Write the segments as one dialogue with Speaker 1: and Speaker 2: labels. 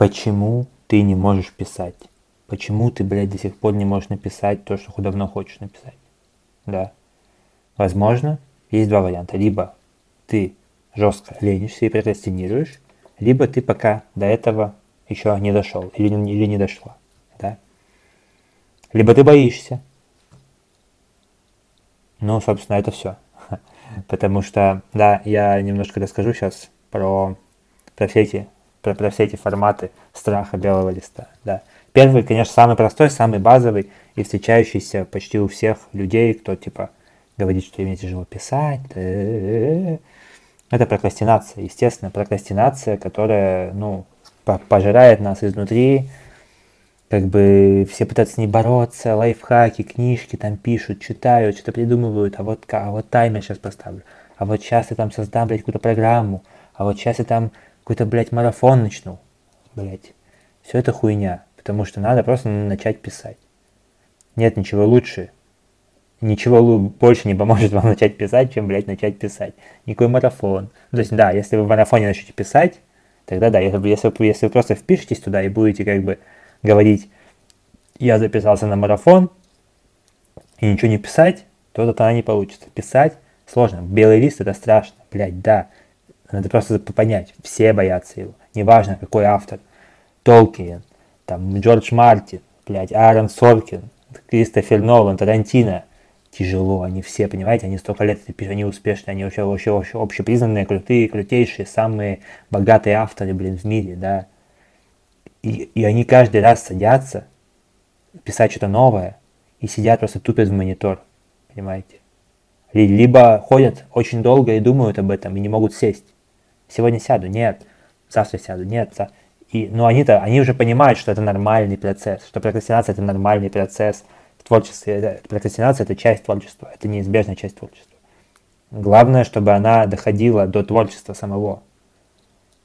Speaker 1: почему ты не можешь писать? Почему ты, блядь, до сих пор не можешь написать то, что давно хочешь написать? Да. Возможно, есть два варианта. Либо ты жестко ленишься и прокрастинируешь, либо ты пока до этого еще не дошел или, или не дошла. Да? Либо ты боишься. Ну, собственно, это все. Потому что, да, я немножко расскажу сейчас про, про, все, эти, про, про все эти форматы страха белого листа. Да. Первый, конечно, самый простой, самый базовый и встречающийся почти у всех людей, кто типа говорит, что мне тяжело писать. Это прокрастинация, естественно, прокрастинация, которая, ну, пожирает нас изнутри, как бы все пытаются с ней бороться, лайфхаки, книжки там пишут, читают, что-то придумывают, а вот, а вот таймер сейчас поставлю, а вот сейчас я там создам, блядь, какую-то программу, а вот сейчас я там какой-то, блядь, марафон начну, блядь. Все это хуйня, потому что надо просто начать писать. Нет ничего лучше, ничего больше не поможет вам начать писать, чем, блядь, начать писать. Никакой марафон. То есть, да, если вы в марафоне начнете писать, тогда да, если, если, если вы просто впишетесь туда и будете как бы говорить, я записался на марафон, и ничего не писать, то тогда не получится. Писать сложно. Белый лист это страшно, блядь, да. Надо просто понять, все боятся его. Неважно, какой автор. Толкин, там, Джордж Мартин, блядь, Аарон Соркин, Кристофер Нолан, Тарантино. Тяжело, они все, понимаете, они столько лет это пишут, они успешные, они вообще, вообще, вообще общепризнанные, крутые, крутейшие, самые богатые авторы, блин, в мире, да. И, и они каждый раз садятся писать что-то новое и сидят просто тупят в монитор, понимаете? Либо ходят очень долго и думают об этом и не могут сесть. Сегодня сяду, нет. Завтра сяду, нет. И, но они-то, они уже понимают, что это нормальный процесс, что прокрастинация это нормальный процесс в творчестве. Прокрастинация это часть творчества, это неизбежная часть творчества. Главное, чтобы она доходила до творчества самого.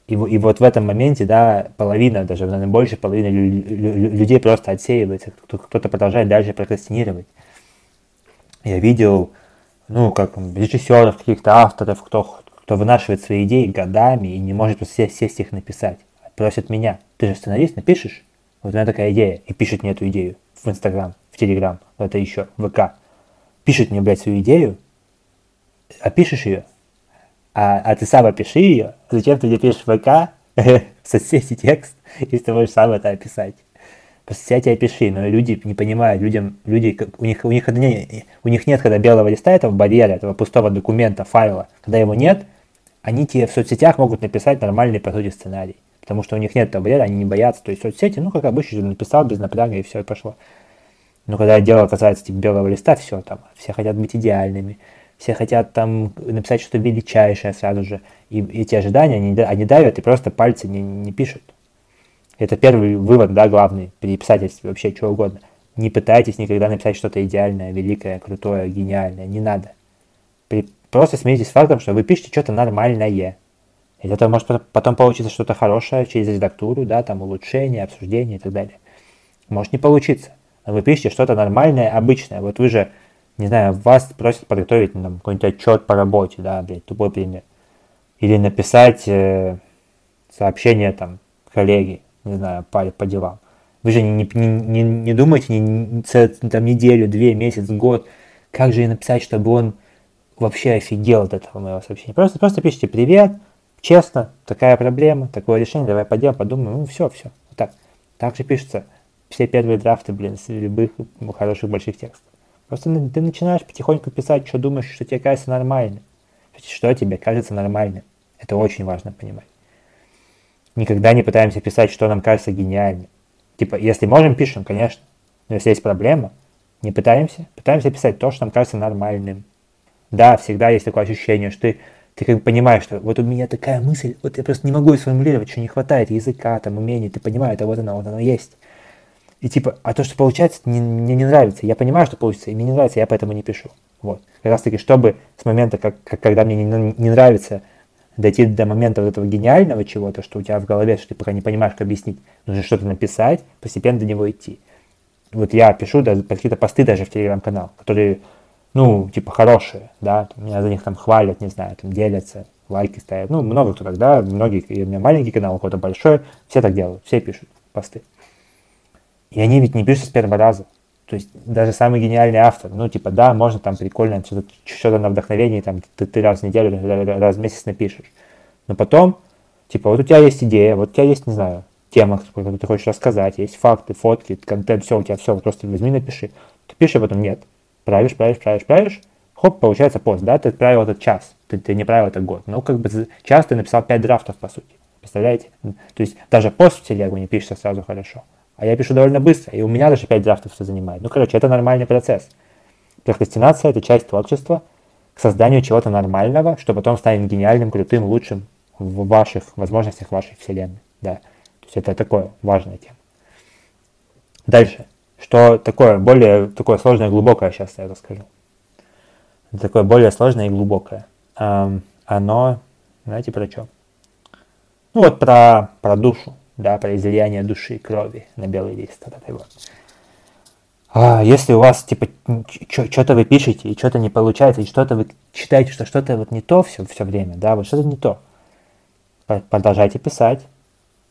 Speaker 1: И, и вот в этом моменте, да, половина, даже, наверное, больше половины людей просто отсеивается, кто-то продолжает дальше прокрастинировать. Я видел, ну, как режиссеров, каких-то авторов, кто, кто вынашивает свои идеи годами и не может просто сесть, их написать. Просят меня, ты же сценарист, напишешь? Вот у меня такая идея. И пишет мне эту идею в Инстаграм, в Телеграм, это еще, в ВК. Пишет мне, блядь, свою идею, опишешь ее, а, а ты сам опиши ее, зачем ты мне пишешь в ВК, соцсети текст, если ты можешь сам это описать. По соцсети опиши, но люди не понимают, людям, люди, у них, у них, у них нет, когда белого листа этого барьера, этого пустого документа, файла, когда его нет, они тебе в соцсетях могут написать нормальный, по сути, сценарий. Потому что у них нет барьера, они не боятся. То есть соцсети, ну, как обычно, написал без напряга и все, и пошло. Но когда дело касается типа белого листа, все там, все хотят быть идеальными, все хотят там написать что-то величайшее сразу же. И эти ожидания, они, они давят и просто пальцы не, не пишут. Это первый вывод, да, главный при писательстве вообще чего угодно. Не пытайтесь никогда написать что-то идеальное, великое, крутое, гениальное. Не надо. Просто смиритесь с фактом, что вы пишете что-то нормальное. И это может потом получиться что-то хорошее через редактуру, да, там улучшение, обсуждение и так далее. Может не получиться. Но вы пишете что-то нормальное, обычное. Вот вы же не знаю, вас просят подготовить ну, там, какой-нибудь отчет по работе, да, блядь, тупой пример. Или написать э, сообщение там коллеге, не знаю, по, по делам. Вы же не, не, не, не думаете не, не, там, неделю, две, месяц, год, как же ей написать, чтобы он вообще офигел от этого моего сообщения. Просто, просто пишите «Привет», честно, такая проблема, такое решение, давай пойдем, подумаем, ну все, все. Вот так. Так же пишутся все первые драфты, блин, с любых хороших больших текстов. Просто ты начинаешь потихоньку писать, что думаешь, что тебе кажется нормальным. Что тебе кажется нормальным. Это очень важно понимать. Никогда не пытаемся писать, что нам кажется гениальным. Типа, если можем, пишем, конечно. Но если есть проблема, не пытаемся. Пытаемся писать то, что нам кажется нормальным. Да, всегда есть такое ощущение, что ты, ты как бы понимаешь, что вот у меня такая мысль, вот я просто не могу ее сформулировать, что не хватает языка, там, умений, ты понимаешь, это вот оно, вот оно есть. И типа, а то, что получается, не, мне не нравится. Я понимаю, что получится, и мне не нравится, я поэтому не пишу. Вот. Как раз таки, чтобы с момента, как, как, когда мне не, не нравится, дойти до момента вот этого гениального чего-то, что у тебя в голове, что ты пока не понимаешь, как объяснить, нужно что-то написать, постепенно до него идти. Вот я пишу даже какие-то посты даже в телеграм-канал, которые, ну, типа, хорошие, да, меня за них там хвалят, не знаю, там делятся, лайки ставят. Ну, много кто так, да, многие, у меня маленький канал, у кого-то большой, все так делают, все пишут посты. И они ведь не пишут с первого раза. То есть даже самый гениальный автор, ну, типа, да, можно там прикольно что-то, что-то на вдохновении, там, ты, ты раз в неделю, раз в месяц напишешь. Но потом, типа, вот у тебя есть идея, вот у тебя есть, не знаю, тема, которую ты хочешь рассказать, есть факты, фотки, контент, все, у тебя все, просто возьми, напиши. Ты пишешь, а потом нет. Правишь, правишь, правишь, правишь, хоп, получается пост, да, ты отправил этот час, ты, ты не правил этот год. Ну, как бы час ты написал 5 драфтов, по сути. Представляете? То есть даже пост в телегу не пишется сразу хорошо. А я пишу довольно быстро, и у меня даже 5 драфтов все занимает. Ну, короче, это нормальный процесс. Прокрастинация – это часть творчества к созданию чего-то нормального, что потом станет гениальным, крутым, лучшим в ваших возможностях вашей вселенной. Да. То есть это такое важная тема. Дальше. Что такое более такое сложное и глубокое, сейчас я расскажу. Такое более сложное и глубокое. Эм, оно, знаете, про что? Ну вот про, про душу да, про излияние души, крови на белый лист. Вот этой вот. А если у вас, типа, что-то вы пишете, и что-то не получается, и что-то вы считаете, что что-то вот не то все, все время, да, вот что-то не то, продолжайте писать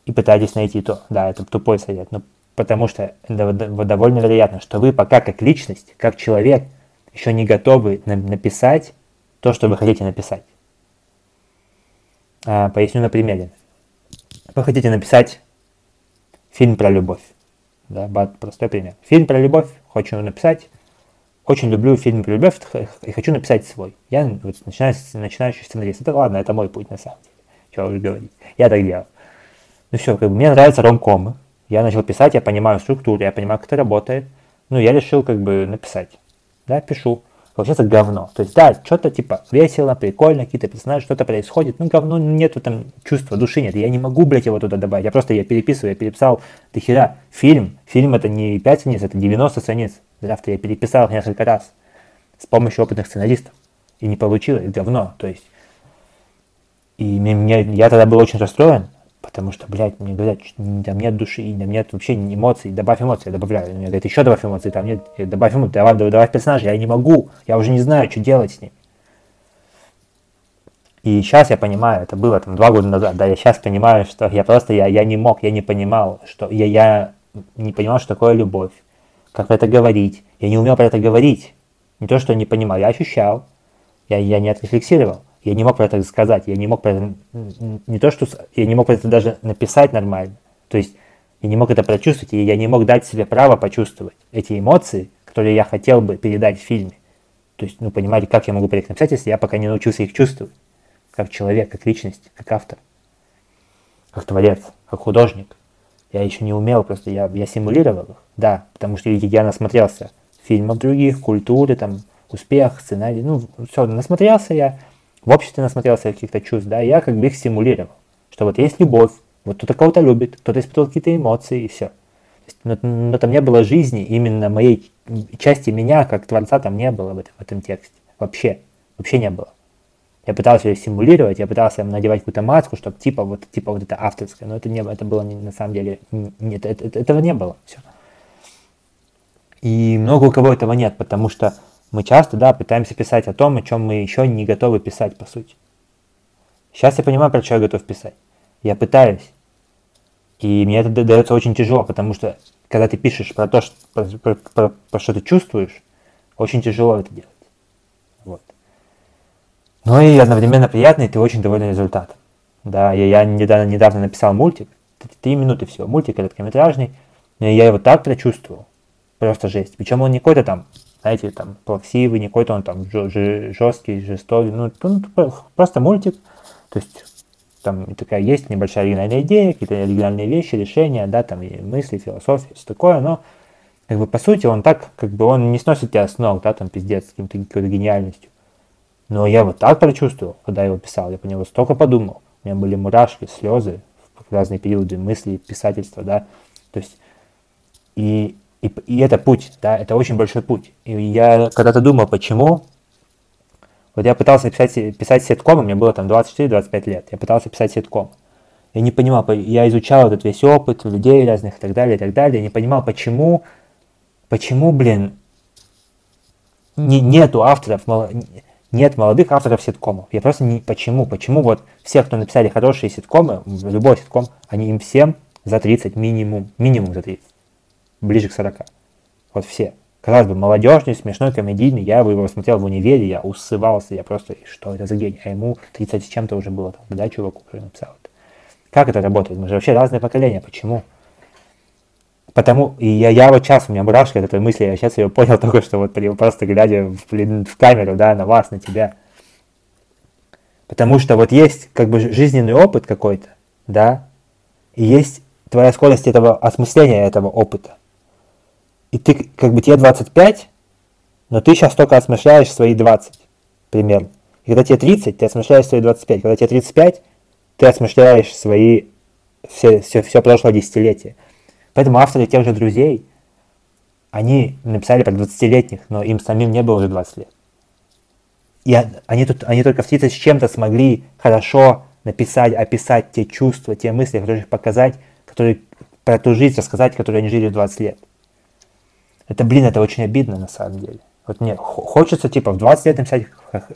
Speaker 1: и пытайтесь найти то. Да, это тупой совет, но потому что довольно вероятно, что вы пока как личность, как человек, еще не готовы написать то, что вы хотите написать. А, поясню на примере вы хотите написать фильм про любовь. Да, простой пример. Фильм про любовь хочу написать. Очень люблю фильм про любовь и хочу написать свой. Я вот, начинаю, начинающий сценарист. Это ладно, это мой путь на самом деле. Чего уже говорить. Я так делаю. Ну все, как бы мне нравятся ромкомы. Я начал писать, я понимаю структуру, я понимаю, как это работает. Ну, я решил как бы написать. Да, пишу получается говно. То есть, да, что-то типа весело, прикольно, какие-то персонажи, что-то происходит, ну говно, нету там чувства, души нет. Я не могу, блядь, его туда добавить. Я просто я переписываю, я переписал до хера. Фильм, фильм это не 5 страниц, это 90 страниц. Завтра я переписал их несколько раз с помощью опытных сценаристов. И не получилось, говно. То есть, и мне, я тогда был очень расстроен, Потому что, блядь, мне говорят, там нет души, там нет вообще эмоций, добавь эмоции, я добавляю. Мне говорят, еще добавь эмоции, там нет, добавь эмоции, добавь, добавь персонажа, я не могу, я уже не знаю, что делать с ним. И сейчас я понимаю, это было там два года назад, да, я сейчас понимаю, что я просто, я, я не мог, я не понимал, что я, я не понимал, что такое любовь, как про это говорить, я не умел про это говорить, не то, что не понимал, я ощущал, я, я не отрефлексировал. Я не мог про это сказать, я не мог про это, не то что, я не мог про это даже написать нормально. То есть я не мог это прочувствовать, и я не мог дать себе право почувствовать эти эмоции, которые я хотел бы передать в фильме. То есть, ну, понимаете, как я могу про них написать, если я пока не научился их чувствовать, как человек, как личность, как автор, как творец, как художник. Я еще не умел, просто я, я симулировал их, да, потому что, видите, я насмотрелся фильмов других, культуры, там, успех, сценарий, ну, все, насмотрелся я, в обществе насмотрелся каких-то чувств, да, я как бы их симулировал, что вот есть любовь, вот кто-то кого-то любит, кто-то испытывал какие-то эмоции и все. Но, но там не было жизни, именно моей части меня, как творца, там не было в этом, в этом тексте. Вообще. Вообще не было. Я пытался ее симулировать, я пытался надевать какую-то маску, чтобы типа вот, типа вот это авторское, но это не это было на самом деле, нет, это, это, этого не было. Все. И много у кого этого нет, потому что мы часто, да, пытаемся писать о том, о чем мы еще не готовы писать, по сути. Сейчас я понимаю, про что я готов писать. Я пытаюсь. И мне это дается очень тяжело, потому что когда ты пишешь про то, что, про, про, про, про что ты чувствуешь, очень тяжело это делать. Вот. Ну и одновременно приятно, и ты очень доволен результатом. Да, я, я недавно, недавно написал мультик, три минуты всего, мультик короткометражный, я его так прочувствовал, просто жесть. Причем он не какой-то там знаете, там, плаксивый, не какой-то он там жесткий, жестокий, ну, ну, просто мультик, то есть там такая есть небольшая оригинальная идея, какие-то оригинальные вещи, решения, да, там и мысли, философия, все такое, но как бы по сути он так, как бы он не сносит тебя с ног, да, там пиздец, с каким-то какой-то гениальностью. Но я вот так прочувствовал, когда его писал, я по него столько подумал, у меня были мурашки, слезы в разные периоды мысли, писательства, да, то есть и и, и это путь, да, это очень большой путь. И я когда-то думал, почему. Вот я пытался писать, писать сетком, мне было там 24-25 лет. Я пытался писать сетком. Я не понимал, я изучал этот весь опыт людей разных и так далее, и так далее. Я не понимал, почему, почему, блин, не, нету авторов, нет молодых авторов ситкомов. Я просто не... Почему? Почему вот все, кто написали хорошие ситкомы, любой ситком, они им всем за 30 минимум, минимум за 30, ближе к 40. Вот все. Казалось бы, молодежный, смешной, комедийный, я его смотрел в универе, я усывался, я просто, что это за гений, а ему 30 с чем-то уже было, да, чуваку, который написал это. Как это работает? Мы же вообще разные поколения, почему? Потому, и я, я вот сейчас, у меня мурашки от этой мысли, я сейчас ее понял только что, вот просто глядя в, в камеру, да, на вас, на тебя. Потому что вот есть как бы жизненный опыт какой-то, да, и есть твоя скорость этого осмысления этого опыта. И ты, как бы тебе 25, но ты сейчас только осмысляешь свои 20, примерно. И когда тебе 30, ты осмысляешь свои 25. Когда тебе 35, ты осмысляешь свои все, все, все прошлое десятилетие. Поэтому авторы тех же друзей, они написали про 20-летних, но им самим не было уже 20 лет. И они, тут, они только в 30 с чем-то смогли хорошо написать, описать те чувства, те мысли, которые показать, которые про ту жизнь рассказать, которую они жили в 20 лет. Это, блин, это очень обидно на самом деле. Вот мне хочется, типа, в 20 лет написать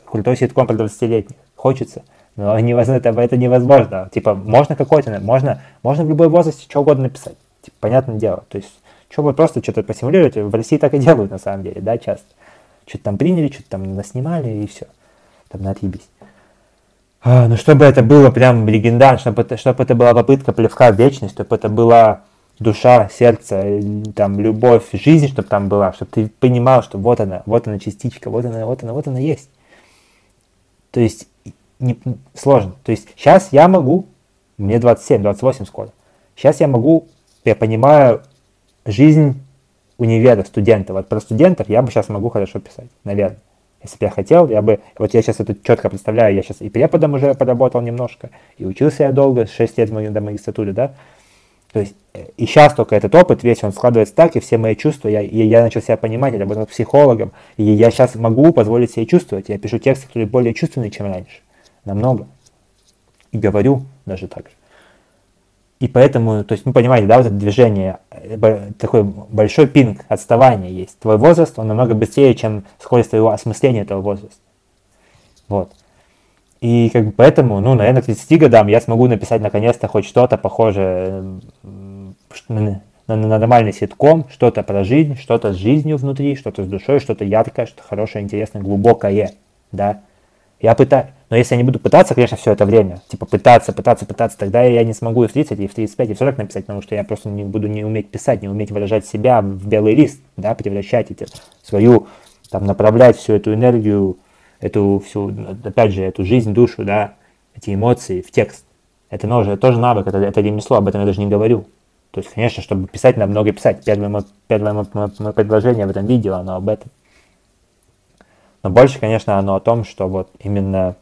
Speaker 1: крутой ситком про 20-летних. Хочется. Но невозможно, это, это невозможно. Типа, можно какой-то, можно, можно в любой возрасте что угодно написать. Типа, понятное дело. То есть, что вы просто что-то посимулируете, в России так и делают на самом деле, да, часто. Что-то там приняли, что-то там наснимали и все. Там отъебись. А, ну, чтобы это было прям легендарно, чтобы это, чтобы это была попытка плевка в вечность, чтобы это была душа, сердце, там, любовь, жизнь, чтобы там была, чтобы ты понимал, что вот она, вот она частичка, вот она, вот она, вот она есть. То есть, не, сложно. То есть, сейчас я могу, мне 27, 28 скоро, сейчас я могу я понимаю жизнь универа, студентов. Вот про студентов я бы сейчас могу хорошо писать, наверное. Если бы я хотел, я бы... Вот я сейчас это четко представляю, я сейчас и преподом уже поработал немножко, и учился я долго, 6 лет до магистратуры, да. То есть э, и сейчас только этот опыт весь, он складывается так, и все мои чувства, я, я начал себя понимать, я работал психологом, и я сейчас могу позволить себе чувствовать. Я пишу тексты, которые более чувственные, чем раньше. Намного. И говорю даже так же. И поэтому, то есть, ну, понимаете, да, вот это движение, э, такой большой пинг, отставание есть. Твой возраст, он намного быстрее, чем скорость твоего осмысления этого возраста. Вот. И как бы поэтому, ну, наверное, к 30 годам я смогу написать наконец-то хоть что-то похожее на, на, на нормальный ситком, что-то про жизнь, что-то с жизнью внутри, что-то с душой, что-то яркое, что-то хорошее, интересное, глубокое, да. Я пытаюсь, но если я не буду пытаться, конечно, все это время, типа пытаться, пытаться, пытаться, тогда я не смогу и в 30, и в 35, и в 40 написать, потому что я просто не буду не уметь писать, не уметь выражать себя в белый лист, да, превращать эти, свою, там, направлять всю эту энергию, эту всю, опять же, эту жизнь, душу, да, эти эмоции в текст. Это тоже, тоже навык, это, это ремесло, об этом я даже не говорю. То есть, конечно, чтобы писать, надо много писать. Первое, первое мое предложение в этом видео, оно об этом. Но больше, конечно, оно о том, что вот именно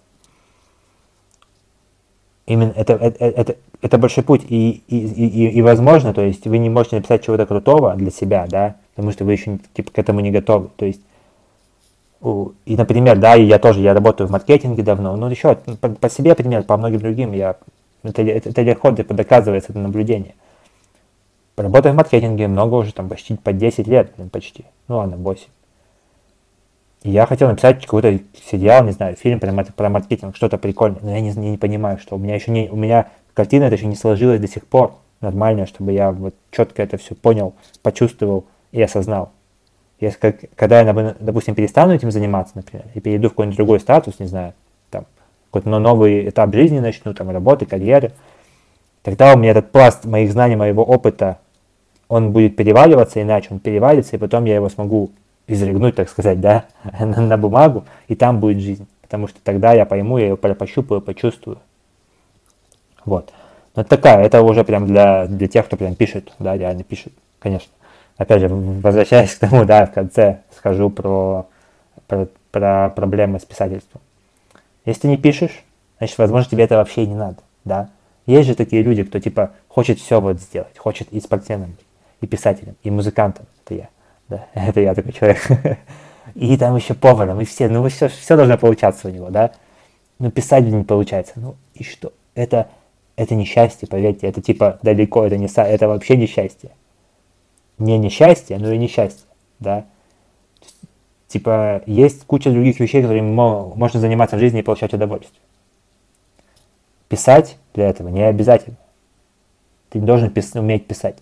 Speaker 1: именно это, это, это, это большой путь, и, и, и, и возможно, то есть вы не можете написать чего-то крутого для себя, да, потому что вы еще типа, к этому не готовы, то есть и, например, да, и я тоже, я работаю в маркетинге давно, но еще по, по себе пример, по многим другим, я, это, это, это легко доказывается, это наблюдение. Работаю в маркетинге много уже, там, почти по 10 лет, блин, почти, ну ладно, 8. И я хотел написать какой-то сериал, не знаю, фильм про, про маркетинг, что-то прикольное, но я не, не, не понимаю, что у меня еще не, у меня картина это еще не сложилась до сих пор нормально, чтобы я вот четко это все понял, почувствовал и осознал. Если, как, когда я, допустим, перестану этим заниматься, например, и перейду в какой-нибудь другой статус, не знаю, там, какой-то новый этап жизни начну, там, работы, карьеры, тогда у меня этот пласт моих знаний, моего опыта, он будет переваливаться иначе, он перевалится, и потом я его смогу изрыгнуть, так сказать, да, на, бумагу, и там будет жизнь. Потому что тогда я пойму, я ее пощупаю, почувствую. Вот. Но такая, это уже прям для, для тех, кто прям пишет, да, реально пишет, конечно. Опять же, возвращаясь к тому, да, в конце скажу про, про, про проблемы с писательством. Если ты не пишешь, значит, возможно, тебе это вообще и не надо, да. Есть же такие люди, кто, типа, хочет все вот сделать, хочет и спортсменом, и писателем, и музыкантом, это я да, это я такой человек. И там еще поваром, и все, ну все, все должно получаться у него, да. Ну писать не получается, ну и что? Это, это не счастье, поверьте, это типа далеко, это, не, это вообще не счастье. Не несчастье, но и несчастье, да. Типа, есть куча других вещей, которыми можно заниматься в жизни и получать удовольствие. Писать для этого не обязательно. Ты не должен пис- уметь писать.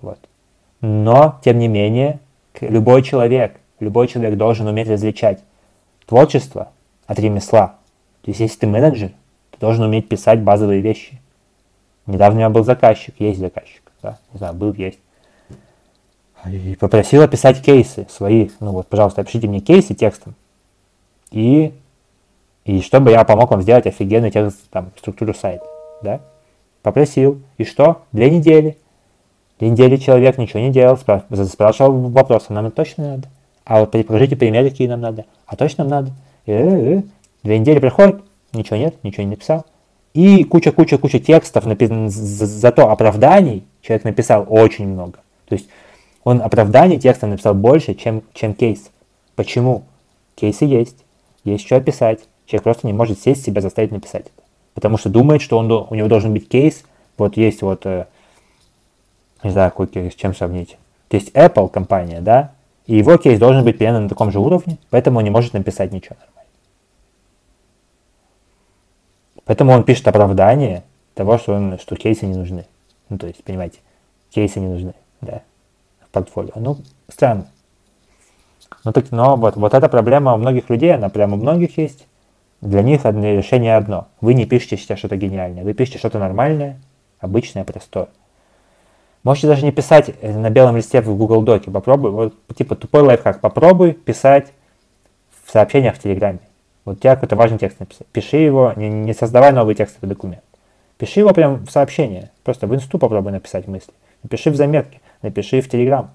Speaker 1: Вот. Но, тем не менее, любой человек, любой человек должен уметь различать творчество от ремесла. То есть, если ты менеджер, ты должен уметь писать базовые вещи. Недавно у меня был заказчик, есть заказчик, да, не знаю, был, есть. И попросил описать кейсы свои. Ну вот, пожалуйста, опишите мне кейсы текстом. И, и чтобы я помог вам сделать офигенный текст, там, структуру сайта, да. Попросил. И что? Две недели. Две недели человек ничего не делал, спрашивал вопросы, нам это точно надо. А вот покажите примеры, какие нам надо. А точно нам надо. И. Две недели приходит, ничего нет, ничего не написал. И куча-куча-куча текстов, написано, зато оправданий человек написал очень много. То есть он оправданий текста написал больше, чем, чем кейс. Почему? Кейсы есть, есть что описать. Человек просто не может сесть себя заставить написать это. Потому что думает, что он, у него должен быть кейс. Вот есть вот, э, не знаю, какой кейс, с чем сравнить. То есть Apple компания, да, и его кейс должен быть примерно на таком же уровне, поэтому он не может написать ничего нормально. Поэтому он пишет оправдание того, что, он, что кейсы не нужны. Ну, то есть, понимаете, кейсы не нужны, да, в портфолио. Ну, странно. Ну, так, но вот, вот эта проблема у многих людей, она прямо у многих есть. Для них решение одно. Вы не пишете сейчас что-то гениальное, вы пишете что-то нормальное, обычное, простое. Можете даже не писать на белом листе в Google Доке. Попробуй, вот типа тупой лайфхак. Попробуй писать в сообщениях в Телеграме. Вот у тебя какой-то важный текст написать. Пиши его, не, не создавай новый текстовый документ. Пиши его прям в сообщение. Просто в инсту попробуй написать мысли. Напиши в заметке, напиши в Телеграм.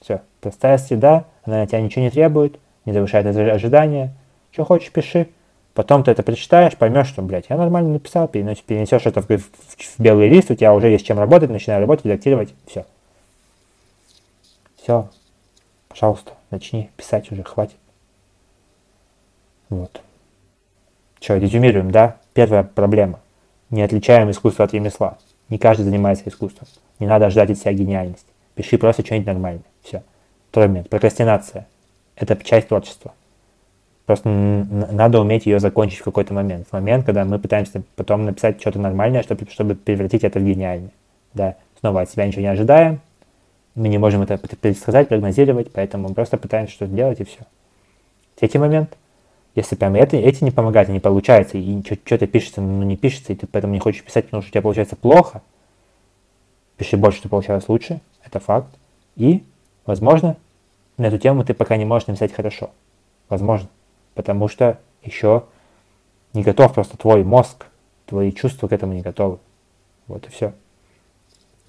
Speaker 1: Все. Простая среда, она от тебя ничего не требует, не завышает ожидания. Что хочешь, пиши. Потом ты это прочитаешь, поймешь, что, блядь, я нормально написал, перенесешь, перенесешь это в, в, в белый лист, у тебя уже есть чем работать, начинай работать, редактировать, все. Все. Пожалуйста, начни писать уже, хватит. Вот. Что, резюмируем, да? Первая проблема. Не отличаем искусство от ремесла. Не каждый занимается искусством. Не надо ждать от себя гениальности. Пиши просто что-нибудь нормальное. Все. Второй момент. Прокрастинация. Это часть творчества. Просто надо уметь ее закончить в какой-то момент. В момент, когда мы пытаемся потом написать что-то нормальное, чтобы, чтобы превратить это в гениальное. Да. Снова от себя ничего не ожидаем. Мы не можем это предсказать, прогнозировать, поэтому просто пытаемся что-то делать и все. Третий момент – если прям это, эти не помогают, не получается, и что-то пишется, но не пишется, и ты поэтому не хочешь писать, потому что у тебя получается плохо, пиши больше, что получалось лучше, это факт. И, возможно, на эту тему ты пока не можешь написать хорошо. Возможно. Потому что еще не готов просто твой мозг, твои чувства к этому не готовы. Вот и все.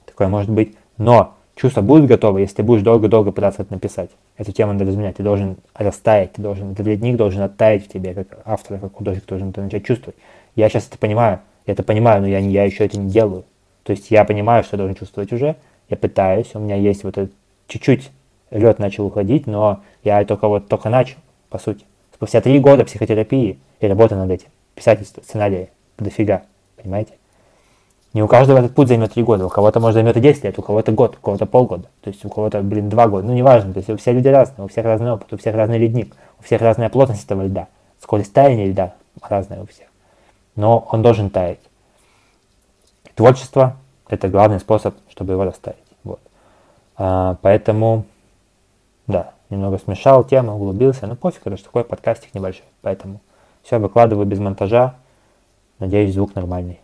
Speaker 1: Такое может быть. Но чувства будут готовы, если ты будешь долго-долго пытаться это написать. Эту тему надо разменять. Ты должен растаять, ты должен, этот ледник должен оттаять в тебе, как автор, как художник, должен это начать чувствовать. Я сейчас это понимаю, я это понимаю, но я, я еще это не делаю. То есть я понимаю, что я должен чувствовать уже, я пытаюсь, у меня есть вот этот чуть-чуть лед начал уходить, но я только вот только начал, по сути. Спустя три года психотерапии и работы над этим, писательство, сценария, дофига, понимаете? Не у каждого этот путь займет 3 года, у кого-то может займет и 10 лет, у кого-то год, у кого-то полгода, то есть у кого-то, блин, 2 года, ну неважно, то есть все люди разные, у всех разный опыт, у всех разный ледник, у всех разная плотность этого льда, скорость таяния льда разная у всех, но он должен таять. Творчество – это главный способ, чтобы его расставить. Вот. А, поэтому, да, немного смешал тему, углубился, но пофиг, это же такой подкастик небольшой, поэтому все выкладываю без монтажа, надеюсь, звук нормальный.